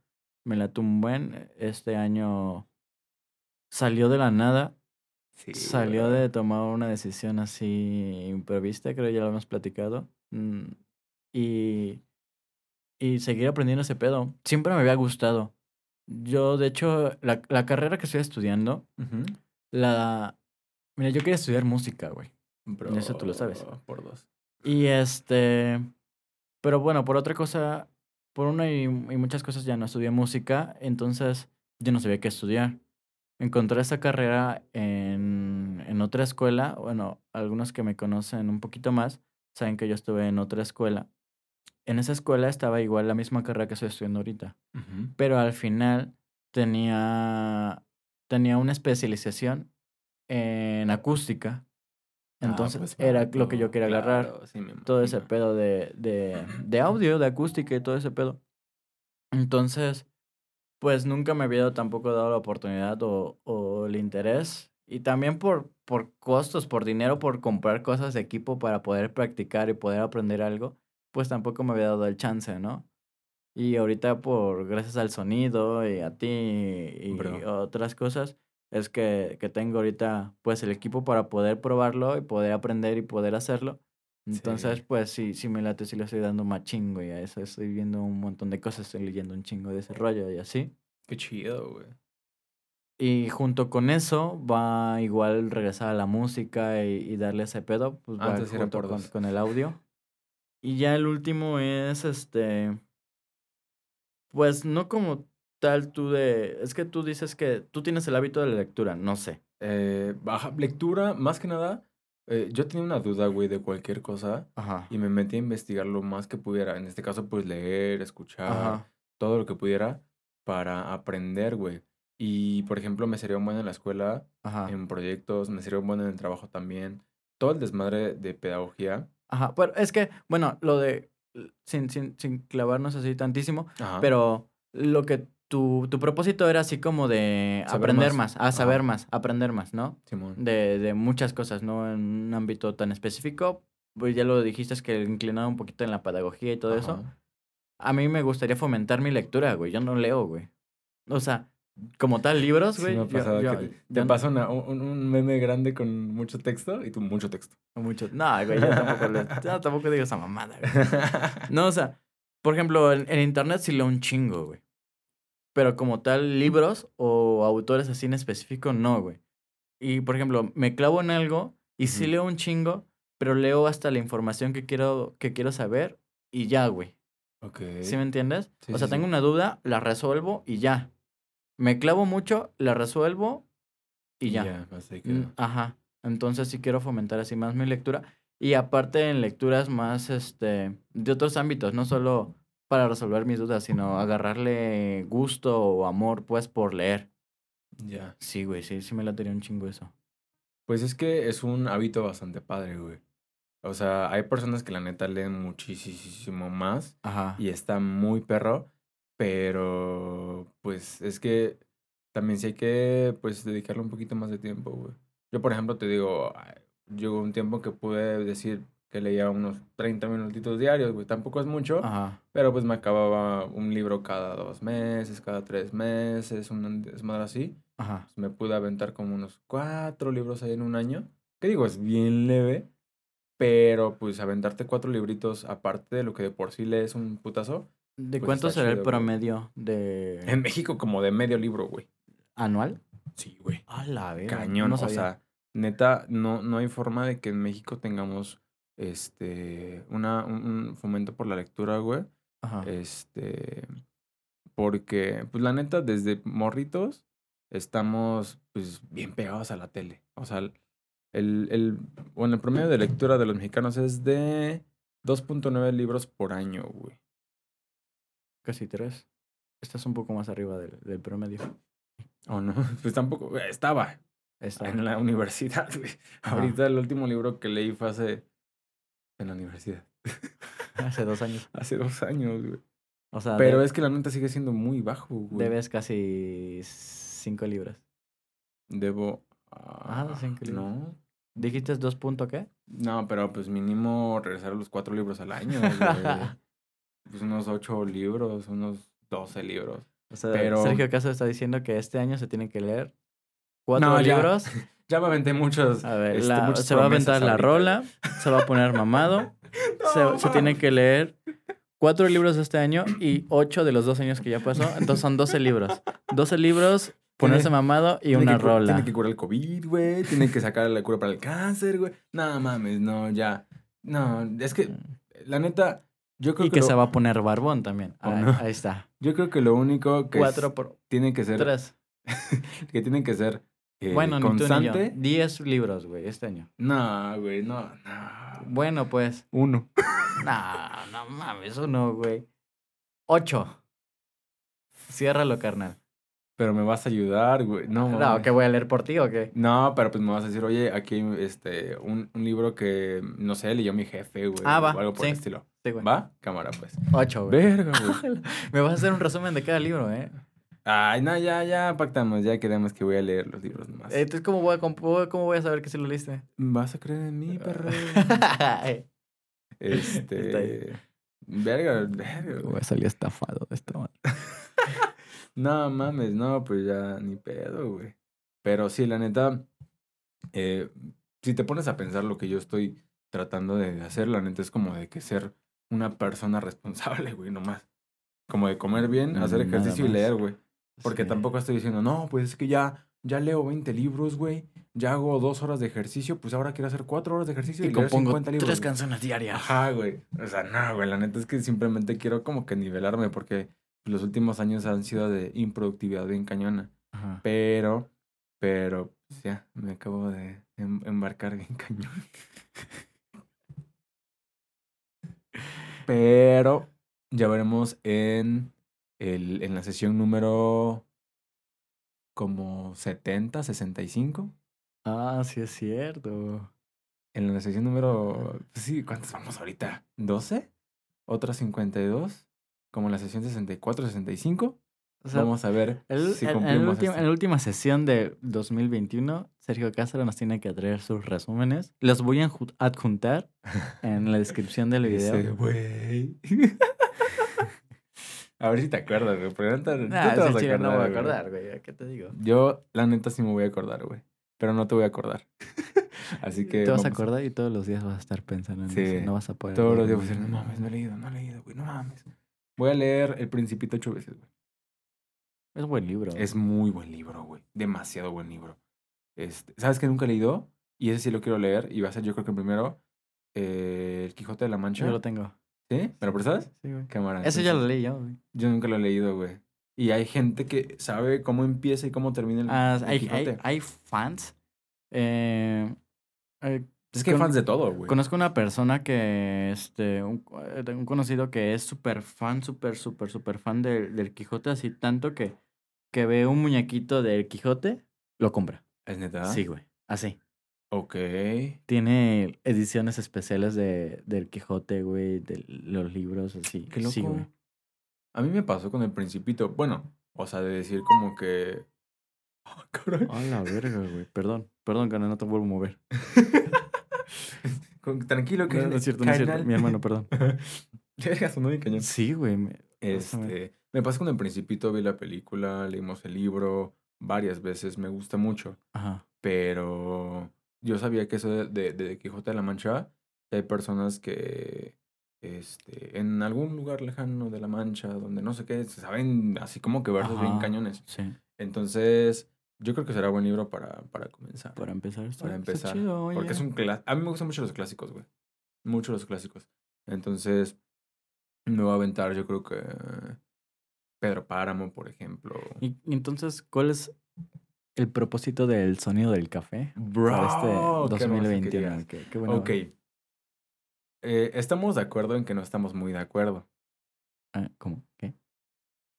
Me la un buen. Este año salió de la nada. Sí, Salió de tomar una decisión así imprevista, creo ya lo hemos platicado. mm, Y, y seguir aprendiendo ese pedo. Siempre me había gustado. Yo, de hecho, la, la carrera que estoy estudiando, la... Mira, yo quería estudiar música, güey. Eso tú lo sabes. Por dos. Y este... Pero bueno, por otra cosa, por una y, y muchas cosas ya no estudié música, entonces yo no sabía qué estudiar. Encontré esa carrera en, en otra escuela. Bueno, algunos que me conocen un poquito más saben que yo estuve en otra escuela. En esa escuela estaba igual la misma carrera que estoy estudiando ahorita. Pero al final tenía, tenía una especialización en acústica. Ah, Entonces pues, era lo que yo quería agarrar claro, sí me todo ese pedo de, de, de audio, de acústica y todo ese pedo. Entonces, pues nunca me había tampoco dado la oportunidad o, o el interés. Y también por, por costos, por dinero, por comprar cosas de equipo para poder practicar y poder aprender algo, pues tampoco me había dado el chance, ¿no? Y ahorita por, gracias al sonido y a ti y Bro. otras cosas, es que, que tengo ahorita pues el equipo para poder probarlo y poder aprender y poder hacerlo. Entonces, Sí. pues sí, sí me late, sí le estoy dando más chingo y a eso estoy viendo un montón de cosas, estoy leyendo un chingo de ese rollo y así. Qué chido, güey. Y junto con eso va igual regresar a la música y, y darle ese pedo, pues Ah, va junto con el audio. Y ya el último es este, pues no como tal tú de, es que tú dices que tú tienes el hábito de la lectura, no sé. Eh, baja, lectura, más que nada, eh, yo tenía una duda, güey, de cualquier cosa Ajá. y me metí a investigar lo más que pudiera. En este caso, pues leer, escuchar, Ajá. todo lo que pudiera para aprender, güey. Y, por ejemplo, me sería un buen en la escuela, Ajá. en proyectos, me sería un buen en el trabajo también. Todo el desmadre de pedagogía. Ajá. Pero es que, bueno, lo de, sin, sin, sin clavarnos así tantísimo, Ajá. Pero lo que tu, tu propósito era así como de Saber aprender más. más, a saber más, aprender más, ¿no? Simón. De, de muchas cosas, ¿no? En un ámbito tan específico, pues ya lo dijiste, es que inclinado un poquito en la pedagogía y todo eso. A mí me gustaría fomentar mi lectura, güey. Yo no leo, güey. O sea, como tal, libros, Sí güey. me ha yo- pasado yo- que te, te pasa una- un, un meme grande con mucho texto y tú mucho texto. Mucho. No, güey, yo tampoco, le- yo tampoco digo esa mamada, güey. No, o sea, por ejemplo, en, en internet sí leo un chingo, güey. Pero como tal, libros o autores así en específico, no, güey. Y, por ejemplo, me clavo en algo y sí leo un chingo, pero leo hasta la información que quiero, que quiero saber y ya, güey. ok. ¿Sí me entiendes? Sí, o sea, sí, tengo sí. una duda, la resuelvo y ya. Me clavo mucho, la resuelvo y ya. ahí Mm, quedó. Ajá. Entonces sí quiero fomentar así más mi lectura. Y aparte en lecturas más este de otros ámbitos, no solo para resolver mis dudas, sino agarrarle gusto o amor pues por leer. Ya. Sí, güey, sí, sí me la un chingo eso. Pues es que es un hábito bastante padre, güey. O sea, hay personas que la neta leen muchísimo más Ajá. y está muy perro, pero pues es que también sí hay que pues dedicarle un poquito más de tiempo, güey. Yo, por ejemplo, te digo, llegó un tiempo que pude decir que leía unos 30 minutitos diarios, güey. Tampoco es mucho, Ajá. pero pues me acababa un libro cada dos meses, cada tres meses, un desmadre así. Ajá. Pues, me pude aventar como unos cuatro libros ahí en un año. Que digo, es bien leve, pero pues aventarte cuatro libritos aparte de lo que de por sí lees un putazo. ¿De Pues cuánto será el güey. promedio de En México como de medio libro, güey. anual? Sí, güey. A la verga. Cañón, no o sea, neta, no, no hay forma de que en México tengamos este una, un, un fomento por la lectura, güey. Ajá. Este, porque, pues la neta, desde morritos estamos pues bien pegados a la tele. O sea, el, el, bueno, el promedio de lectura de los mexicanos es de 2.9 libros por año, güey. Casi tres. Estás un poco más arriba del, del promedio. ¿O no? Pues tampoco, estaba Está. en la universidad, güey. Ahorita el último libro que leí fue hace... En la universidad. Hace dos años. Hace dos años, güey. O sea, Pero de- es que la neta sigue siendo muy bajo, güey. debes casi cinco libros. Debo... Ah, ah, cinco libros. No. ¿Dijiste dos punto qué? No, pero pues mínimo regresar a los cuatro libros al año, pues unos ocho libros, unos doce libros. O sea, Pero- Sergio Caso está diciendo que este año se tiene que leer cuatro No, libros. Ya me aventé muchos. A ver, este, la- se va a aventar la ahorita, rola, se va a poner mamado. se, No, se tiene que leer cuatro libros este año y ocho de los dos años que ya pasó. Entonces son 12 libros. 12 libros, ponerse mamado y una que rola. Tiene que curar el COVID, güey. Tiene que sacar la cura para el cáncer, güey. No mames, no, ya. No, es que, la neta, yo creo Y que, que lo, se va a poner barbón también. ¿O Ahí, no? ahí está. yo creo que lo único que Cuatro por tiene que ser, tres. que tiene que ser eh, bueno, ni tú ni yo. constante. Diez libros, güey, este año. No, güey, no, no. Bueno, pues. Uno. No, no mames, uno, güey. Ocho. Ciérralo, carnal. Pero me vas a ayudar, güey. No, No. ¿qué voy a leer por ti o qué? No, pero pues me vas a decir, oye, aquí hay este, un, un libro que, no sé, leyó mi jefe, güey. Ah, va, O algo por sí. el estilo. Sí, güey. ¿Va? Cámara, pues. Ocho, güey. Verga, güey. Me vas a hacer un resumen de cada libro, ¿eh? Ay, no, ya, ya pactamos, ya quedamos que voy a leer los libros nomás. Entonces, ¿cómo voy a, cómo voy a saber que sí lo leíste? ¿Vas a creer en mí, perro? Este. Verga, verga. güey. a salir estafado de esta madre. No mames, no, pues ya ni pedo, güey. Pero sí, la neta, eh, si te pones a pensar lo que yo estoy tratando de hacer, la neta es como de que ser una persona responsable, güey, nomás. Como de comer bien, hacer Nada ejercicio y leer, güey. Porque Sí. tampoco estoy diciendo, no, pues es que ya, ya leo 20 libros, güey. Ya hago dos horas de ejercicio, pues ahora quiero hacer cuatro horas de ejercicio y, Y compongo 50 libros. tres canciones diarias. Ajá, güey. O sea, no, güey. La neta es que simplemente quiero como que nivelarme porque los últimos años han sido de improductividad bien cañona. Ajá. Pero, pero, pues ya, me acabo de em- embarcar bien cañón. Pero ya veremos en, el, en la sesión número como 70, 65. Ah, sí es cierto. En la sesión número. pues sí, ¿cuántas vamos ahorita? ¿12? ¿Otra 52? Como en la sesión 64, 65. O sea, vamos a ver el- si en- el esto. en la última sesión de 2021, Sergio Castro nos tiene que traer sus resúmenes. Los voy a adju- adjuntar en la descripción del video. Ese güey. a ver si te acuerdas, güey. Porque neta, Nah, te vas a chile no me voy a acordar, güey. ¿Qué te digo? Yo, la neta, sí me voy a acordar, güey. Pero no te voy a acordar. Así que. Te vas a acordar y todos los días vas a estar pensando en Sí. eso. No vas a poder. Todos los días voy a decir, no mames, no he leído, no he leído, güey, no mames. Voy a leer El Principito ocho veces, güey. Es buen libro. Es muy buen libro, güey. Demasiado buen libro. Este, ¿Sabes que nunca he leído? Y ese sí lo quiero leer. Y va a ser, yo creo que el primero, eh, El Quijote de la Mancha. Yo lo tengo. ¿Sí? ¿Me lo prestas? Sí, güey. Cámara. Ese ya lo leí yo, güey. Yo nunca lo he leído, güey. Y hay gente que sabe cómo empieza y cómo termina el, Ah, el hay, Quijote. hay, hay fans. Eh, eh, es que hay fans de todo, güey. Conozco una persona que, este, un, eh, un conocido que es súper fan, súper, súper, súper fan del, del Quijote, así tanto que, que ve un muñequito del Quijote, lo compra. ¿Es neta? Sí, güey, así. Ok. Tiene ediciones especiales de, del Quijote, güey, de los libros, así. Qué loco. Sí, güey. A mí me pasó con el Principito. Bueno, o sea, de decir como que... Ah, caray. A la verga, güey. Perdón, perdón, que no te vuelvo a mover. Con- Tranquilo, que No, no es cierto, no es cierto. carnal. Mi hermano, perdón. Verga, sonó bien cañón. Sí, güey. me-. Este, me pasó con el Principito, vi la película, leímos el libro varias veces, me gusta mucho, Ajá. pero yo sabía que eso de, de, de Quijote de la Mancha, hay personas que este, en algún lugar lejano de la Mancha, donde no sé qué, se saben así como que versos bien Ajá. cañones. Sí. Entonces, yo creo que será buen libro para, para comenzar. Para empezar, está, para está empezar. chido, porque es un clásico. A mí me gustan mucho los clásicos, güey. Mucho los clásicos. Entonces, me voy a aventar, yo creo que. Pedro Páramo, por ejemplo. Y, y entonces, ¿cuál es el propósito del sonido del café Bro, para este qué hermoso que 2021? digas. Qué, qué bueno. Ok. Eh, estamos de acuerdo en que no estamos muy de acuerdo. Ah, ¿Cómo? ¿Qué?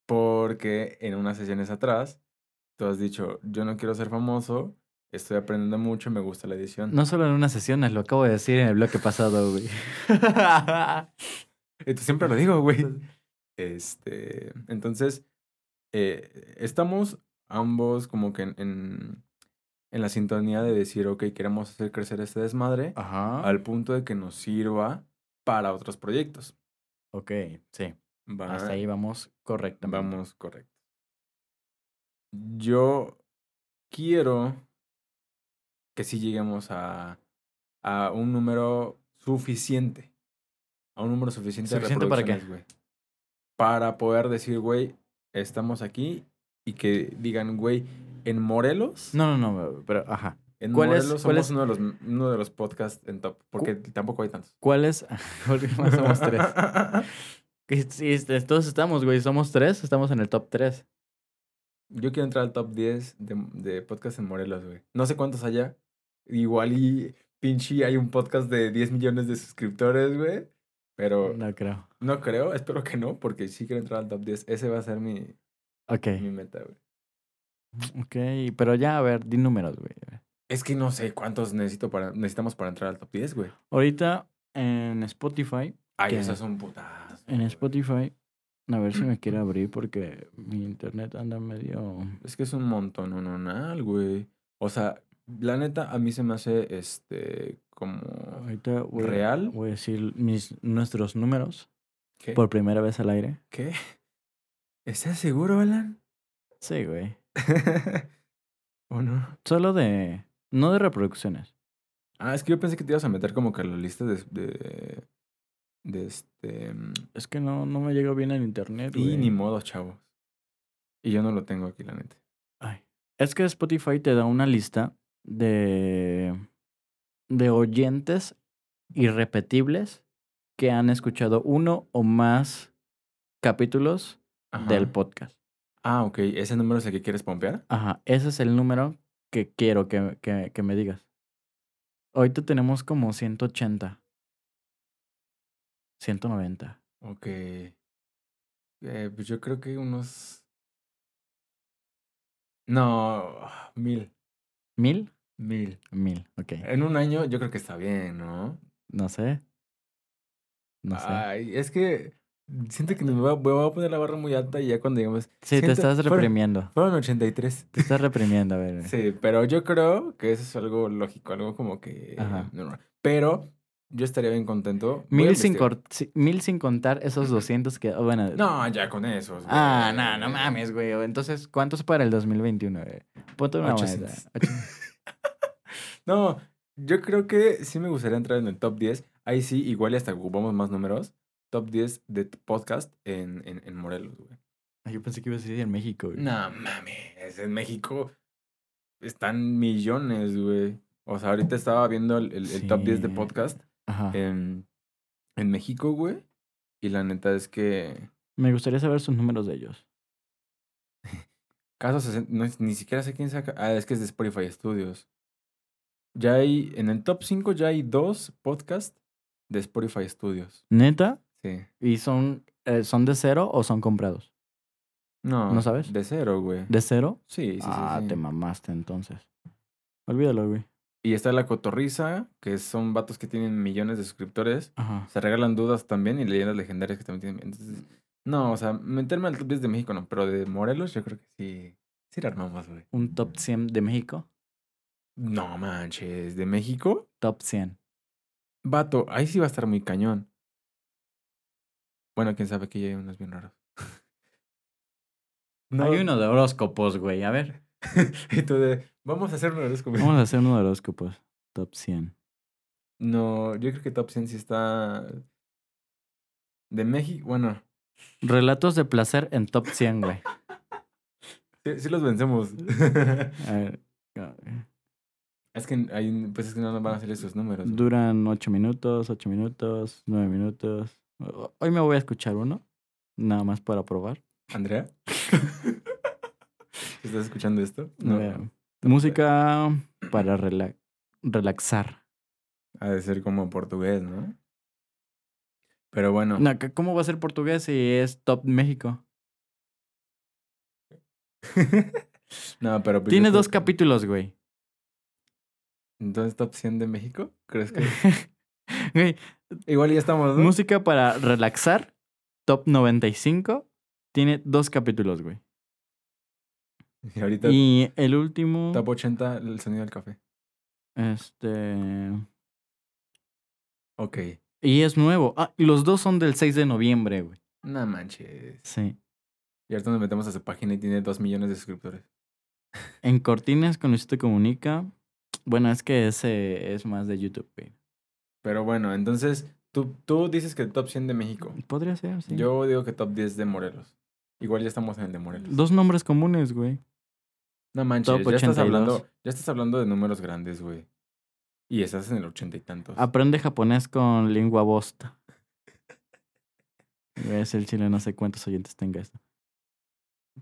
Porque en unas sesiones atrás, tú has dicho, yo no quiero ser famoso, estoy aprendiendo mucho, me gusta la edición. No solo en unas sesiones, lo acabo de decir en el bloque pasado, güey. Tú siempre lo digo, güey. Este, entonces, eh, estamos ambos como que en, en, en la sintonía de decir, ok, queremos hacer crecer este desmadre Ajá. al punto de que nos sirva para otros proyectos. Ok, sí. Va- Hasta ahí vamos correctamente. Vamos, correcto. Yo quiero que sí lleguemos a, a un número suficiente. A un número suficiente, ¿Suficiente de para qué? Para poder decir, güey, estamos aquí y que digan, güey, en Morelos. No, no, no, pero ajá. En ¿Cuál es- Morelos cuál somos es- uno, de los, uno de los podcasts en top. Porque tampoco hay tantos. ¿Cuál es? Porque somos tres. Este, todos estamos, güey. Somos tres, estamos en el top tres. Yo quiero entrar al top 10 de, de podcast en Morelos, güey. No sé cuántos haya. Igual y pinche hay un podcast de 10 millones de suscriptores, güey. Pero No creo. no creo, espero que no, porque sí quiero entrar al top 10. Ese va a ser mi, Ok. mi meta, güey. Ok, pero ya, a ver, di números, güey. Es que no sé cuántos necesito para, necesitamos para entrar al top 10, güey. Ahorita en Spotify, Ay, ¿Qué? eso es un putazo. en. Spotify, a ver si me quiere abrir porque mi internet anda medio... Es que es un montón, nada, güey. O sea, la neta, a mí se me hace, este, como... Ahorita voy, ¿Real? voy a decir mis, nuestros números ¿Qué? por primera vez al aire. ¿Qué? ¿Estás seguro, Alan? Sí, güey. ¿O no? Solo de... No de reproducciones. Ah, es que yo pensé que te ibas a meter como que a la lista de. de, de este. mm, Es que no, no me llega bien el internet, Y güey. ni modo, chavos. Y yo no lo tengo aquí, la neta. Ay. Es que Spotify te da una lista de, de oyentes irrepetibles que han escuchado uno o más capítulos del podcast. Ah, ok. ¿Ese número es el que quieres pompear? Ajá, ese es el número que quiero que, que, que me digas. Ahorita tenemos como 180. 190. Ok. Eh, pues yo creo que unos. No, mil. ¿Mil? Mil. Mil, ok. En un año yo creo que está bien, ¿no? No sé. No sé. Ay, es que siento que me voy a, me voy a poner la barra muy alta y ya cuando digamos. Sí, te siento- estás fueron- reprimiendo. Fueron 83. Te estás reprimiendo, a ver. Sí, pero yo creo que eso es algo lógico, algo como que Ajá. normal. Pero yo estaría bien contento. Mil sin, mil sin contar esos 200 que... oh, bueno. No, ya con esos. Ah, güey. no, no mames, güey. Entonces, ¿cuántos para el 2021, güey? Ponte una moneda. 800. Ocho- No, yo creo que sí me gustaría entrar en el top 10. Ahí sí, igual y hasta ocupamos más números. Top 10 de podcast en, en, en Morelos, güey. Ay, Yo pensé que ibas a decir en México, güey. No mames, en México están millones, güey. O sea, ahorita estaba viendo el, el- el top 10 de podcast Ajá. en, en México, güey. Y la neta es que Me gustaría saber sus números de ellos. Caso 60, no, es- ni siquiera sé quién saca. Ah, es que es de Spotify Studios. Ya hay, en el top 5 ya hay dos podcasts de Spotify Studios. ¿Neta? Sí. ¿Y son, eh, son de cero o son comprados? No. ¿No sabes? De cero, güey. ¿De cero? Sí, sí, sí, ah, sí. te mamaste entonces. Olvídalo, güey. Y está La Cotorriza, que son vatos que tienen millones de suscriptores. Ajá. Se regalan dudas también y leyendas legendarias que también tienen. Entonces, no, o sea, meterme al top 10 de México no, pero de Morelos yo creo que sí. Sí la armamos, güey. Un top 100 de México. No manches, ¿de México? Top 100. Vato, ahí sí va a estar muy cañón. Bueno, quién sabe que ya hay unos bien raros. Hay uno de horóscopos, güey. A ver. y tú de, vamos a hacer un horóscopo. Vamos a hacer uno de horóscopos. Top 100. No, yo creo que Top 100 sí está... De México, bueno, Relatos de placer en top 100, güey. Sí, sí los vencemos. A ver, es que hay, pues es que no nos van a hacer esos números. duran ocho minutos, ocho minutos, nueve minutos. Hoy me voy a escuchar uno, nada más para probar. Andrea. ¿Estás escuchando esto? Ver, música para rela- relaxar. Ha de ser como portugués, ¿no? Pero bueno. No, ¿c- ¿Cómo va a ser portugués si es top México? no, pero. pues yo Tiene dos capítulos, güey. Entonces, top 100 de México. ¿Crees que.? Güey, Igual ya estamos, ¿no? música para relaxar, top 95, tiene dos capítulos, güey. Y ahorita, Y el último, top 80, el sonido del café. este... Ok. Y es nuevo. Ah, y los dos son del 6 de noviembre, güey. No manches. Sí. Y ahorita nos metemos a su página y tiene 2 millones de suscriptores. En Cortines con Luisito Comunica. Bueno, es que ese es más de YouTube, güey. Pero bueno, entonces, tú, tú dices que top 100 de México. Podría ser, sí. Yo digo que top 10 de Morelos. Igual ya estamos en el de Morelos. Dos nombres comunes, güey. No manches, Top ya estás 82. hablando, ya estás hablando de números grandes, güey. Y estás en el ochenta y tantos. Aprende japonés con lengua bosta. Es el chile, no sé cuántos oyentes tenga esto.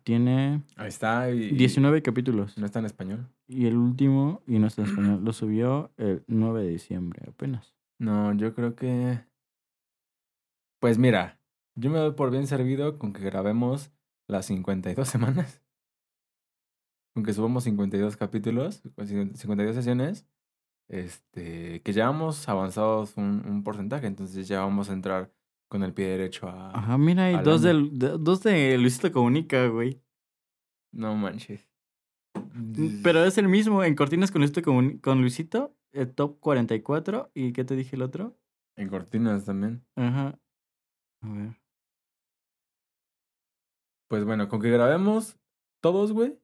Tiene Ahí está. Y, 19 capítulos. ¿No está en español? Y el último, y no está en español, lo subió el 9 de diciembre apenas. No, yo creo que. Pues mira, yo me doy por bien servido con que grabemos las 52 semanas. Con que subamos 52 capítulos, con 52 sesiones. Este, que ya vamos avanzados un, un porcentaje, entonces ya vamos a entrar con el pie derecho a. Ajá, mira, hay dos, del, de, dos de Luisito Comunica, güey. No manches. Pero es el mismo, en Cortinas con Luisito, con Luisito, el top 44. ¿Y qué te dije el otro? En cortinas también. Ajá. A ver. Pues bueno, con que grabemos todos, güey.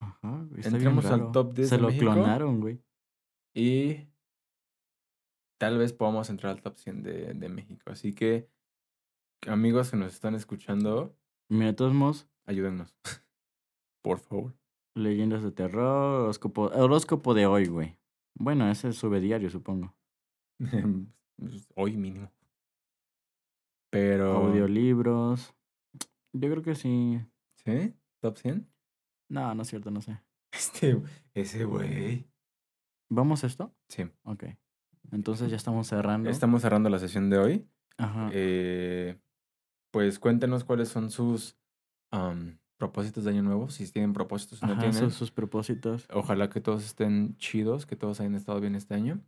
Ajá, güey, Entremos al top 10 Se de lo México. clonaron, güey. Y tal vez podamos entrar al top 100 de, de México. Así que, amigos que nos están escuchando, Mira, todos modos, ayúdennos. Por favor. leyendas de terror, horóscopo, horóscopo de hoy, güey. Bueno, ese sube diario, supongo. Hoy mínimo. Pero. Audiolibros. Yo creo que sí. ¿Sí? ¿Top 100? No, no es cierto, no sé. Este, ese güey. ¿Vamos a esto? Sí. Ok. Entonces ya estamos cerrando. Estamos cerrando la sesión de hoy. Ajá. Eh, pues cuéntenos cuáles son sus propósitos de año nuevo. Si tienen propósitos, si no Ajá, tienen. sus, sus propósitos. Ojalá que todos estén chidos, que todos hayan estado bien este año.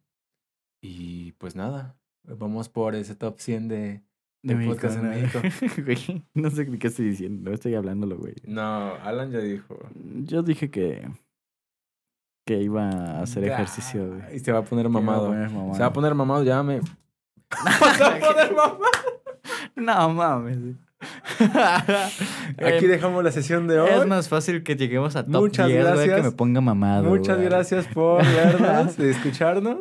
Y pues nada, vamos por ese top 100 de... De del podcast en. México. Güey, no sé qué estoy diciendo, no estoy hablándolo, güey. No, Alan ya dijo. Yo dije que. que iba a hacer ejercicio, güey. Y se va a poner me iba a mamado. poner mamado. Se va a poner mamado, ya me... se va a poner mamado. No mames. Aquí Em, dejamos la sesión de hoy. Es más fácil que lleguemos a top Muchas 10, güey, que gracias. me ponga mamado. Muchas gracias por vernos y escucharnos.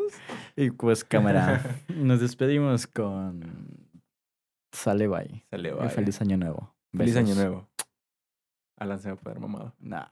Y pues, cámara, nos despedimos con. Sale bye. Sale, Y bye. Feliz año nuevo. Feliz año nuevo. Alan se va a poner mamado. Nah.